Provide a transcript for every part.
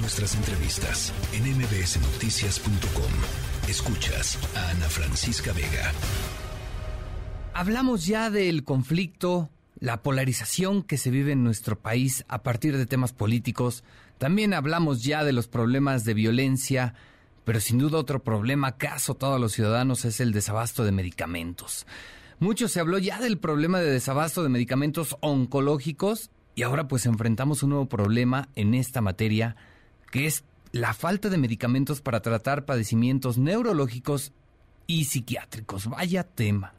nuestras entrevistas en mbsnoticias.com. Escuchas a Ana Francisca Vega. Hablamos ya del conflicto, la polarización que se vive en nuestro país a partir de temas políticos. También hablamos ya de los problemas de violencia, pero sin duda otro problema que a los ciudadanos es el desabasto de medicamentos. Mucho se habló ya del problema de desabasto de medicamentos oncológicos y ahora pues enfrentamos un nuevo problema en esta materia que es la falta de medicamentos para tratar padecimientos neurológicos y psiquiátricos. Vaya tema.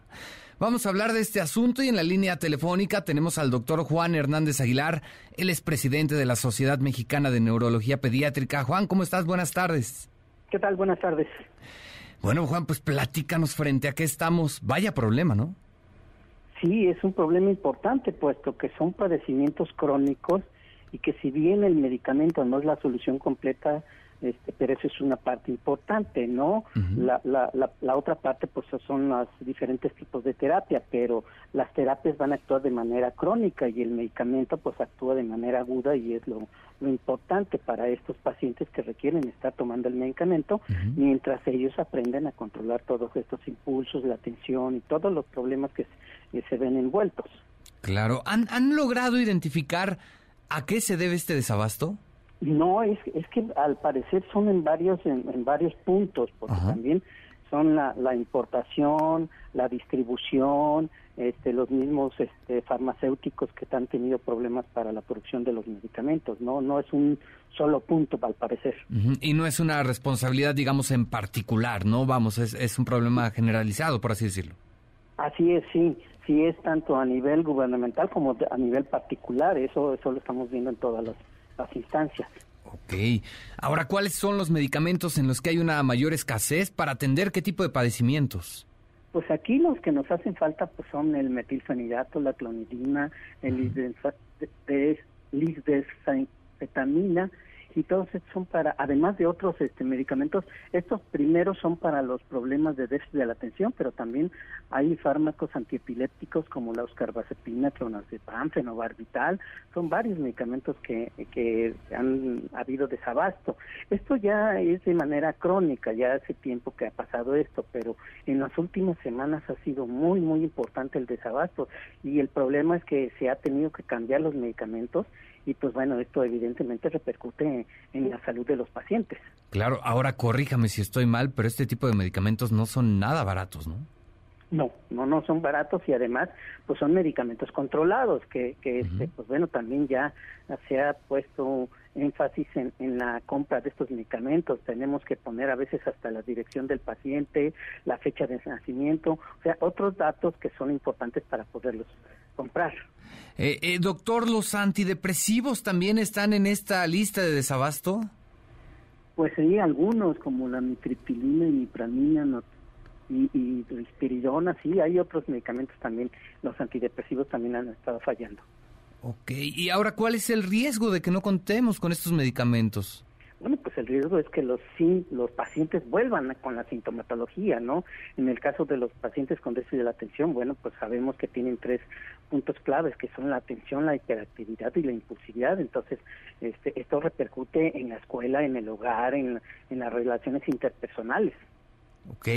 Vamos a hablar de este asunto y en la línea telefónica tenemos al doctor Juan Hernández Aguilar. Él es presidente de la Sociedad Mexicana de Neurología Pediátrica. Juan, ¿cómo estás? Buenas tardes. ¿Qué tal? Buenas tardes. Bueno, Juan, pues platícanos frente a qué estamos. Vaya problema, ¿no? Sí, es un problema importante, puesto que son padecimientos crónicos y que si bien el medicamento no es la solución completa, este, pero eso es una parte importante, ¿no? la, la, la, otra parte, pues, son los diferentes tipos de terapia, pero las terapias van a actuar de manera crónica y el medicamento, pues, actúa de manera aguda y es lo, lo importante para estos pacientes que requieren estar tomando el medicamento mientras ellos aprenden a controlar todos estos impulsos, la atención y todos los problemas que se, se ven envueltos. Claro, ¿Han, ¿han logrado identificar a qué se debe este desabasto? No, es, es que al parecer son en varios en, varios puntos, porque también son la, la, importación, la distribución, este, los mismos este, farmacéuticos que han tenido problemas para la producción de los medicamentos. No, no es un solo punto, al parecer. Y no es una responsabilidad, digamos, en particular, ¿no? Vamos, es, es un problema generalizado, por así decirlo. Así es, sí. Sí es tanto a nivel gubernamental como a nivel particular. Eso, eso lo estamos viendo en todas las las instancias. Ok. Ahora, ¿cuáles son los medicamentos en los que hay una mayor escasez para atender qué tipo de padecimientos? Pues aquí los que nos hacen falta pues son el metilfenidato, la clonidina, el lisdexamfetamina y todos estos son para, además de otros este, medicamentos, estos primeros son para los problemas de déficit de la atención, pero también hay fármacos antiepilépticos como la oscarbazepina, clonazepam, fenobarbital, son varios medicamentos que, que han habido desabasto. Esto ya es de manera crónica, ya hace tiempo que ha pasado esto, pero en las últimas semanas ha sido muy, muy importante el desabasto y el problema es que se ha tenido que cambiar los medicamentos y pues bueno, esto evidentemente repercute en la salud de los pacientes. Claro, ahora corríjame si estoy mal, pero este tipo de medicamentos no son nada baratos, ¿no? No, no, no son baratos y además pues son medicamentos controlados que, que este, pues bueno, también ya se ha puesto énfasis en, en, la compra de estos medicamentos. Tenemos que poner a veces hasta la dirección del paciente, la fecha de nacimiento, o sea, otros datos que son importantes para poderlos comprar. Eh, eh, doctor, ¿los antidepresivos también están en esta lista de desabasto? Pues sí, algunos, como la mitriptilina y mipramina y, y risperidona, sí, hay otros medicamentos también, los antidepresivos también han estado fallando. Ok, y ahora, ¿cuál es el riesgo de que no contemos con estos medicamentos? Bueno, pues el riesgo es que los los pacientes vuelvan con la sintomatología, ¿no? En el caso de los pacientes con déficit de la atención, bueno, pues sabemos que tienen tres puntos claves, que son la atención, la hiperactividad y la impulsividad. Entonces, este, esto repercute en la escuela, en el hogar, en, en las relaciones interpersonales. Ok,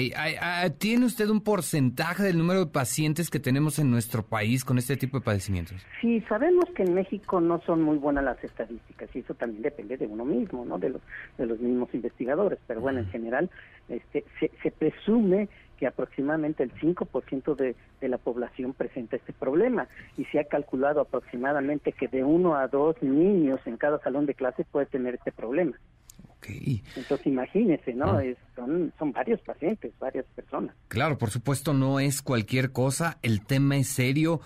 ¿tiene usted un porcentaje del número de pacientes que tenemos en nuestro país con este tipo de padecimientos? Sí, sabemos que en México no son muy buenas las estadísticas y eso también depende de uno mismo, ¿no? De los, de los mismos investigadores, pero bueno, en general este, se, se presume que aproximadamente el 5% de, de la población presenta este problema y se ha calculado aproximadamente que de uno a dos niños en cada salón de clase puede tener este problema. Entonces imagínese, ¿no? Ah. son, son varios pacientes, varias personas. Claro, por supuesto no es cualquier cosa, el tema es serio.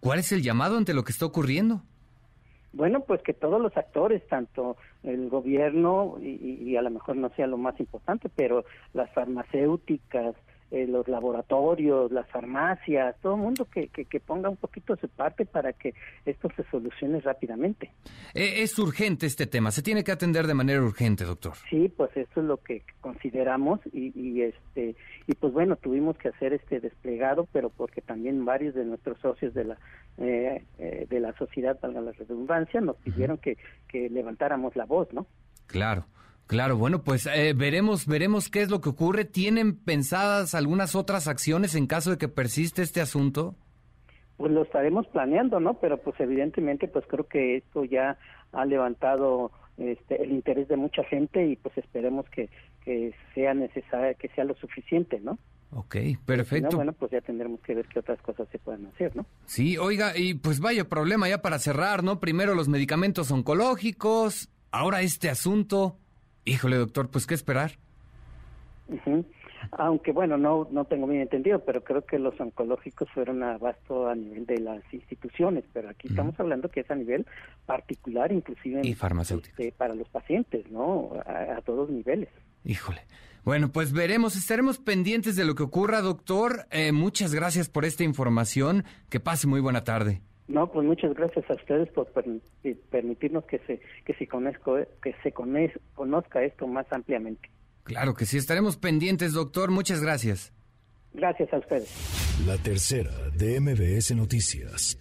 ¿Cuál es el llamado ante lo que está ocurriendo? Bueno, pues que todos los actores, tanto el gobierno y, y a lo mejor no sea lo más importante, pero las farmacéuticas, eh, los laboratorios, las farmacias, todo el mundo que, que, ponga un poquito su parte para que esto se solucione rápidamente. Eh, es urgente este tema, se tiene que atender de manera urgente, doctor. Sí, pues eso es lo que consideramos y, y este y pues bueno tuvimos que hacer este desplegado, pero porque también varios de nuestros socios de la eh, de la sociedad, valga la redundancia, nos pidieron que, que levantáramos la voz, ¿no? Claro. Claro, bueno, pues eh, veremos, veremos qué es lo que ocurre. ¿Tienen pensadas algunas otras acciones en caso de que persiste este asunto? Pues lo estaremos planeando, ¿no? Pero pues evidentemente, pues creo que esto ya ha levantado este, el interés de mucha gente y pues esperemos que, que sea necesario, que sea lo suficiente, ¿no? Ok, perfecto. bueno, pues ya tendremos que ver qué otras cosas se pueden hacer, ¿no? Sí, oiga, y pues vaya problema ya para cerrar, ¿no? Primero los medicamentos oncológicos, ahora este asunto. Híjole, doctor, pues qué esperar. Aunque bueno, no no tengo bien entendido, pero creo que los oncológicos fueron abasto a nivel de las instituciones, pero aquí estamos hablando que es a nivel particular, inclusive y este, para los pacientes, ¿no? A, todos niveles. Híjole. Bueno, pues veremos, estaremos pendientes de lo que ocurra, doctor. Eh, muchas gracias por esta información. Que pase muy buena tarde. No, pues muchas gracias a ustedes por permitirnos que se que se conozca, que se conozca esto más ampliamente. Claro que sí, estaremos pendientes, doctor. Muchas gracias. Gracias a ustedes. La tercera de MBS Noticias.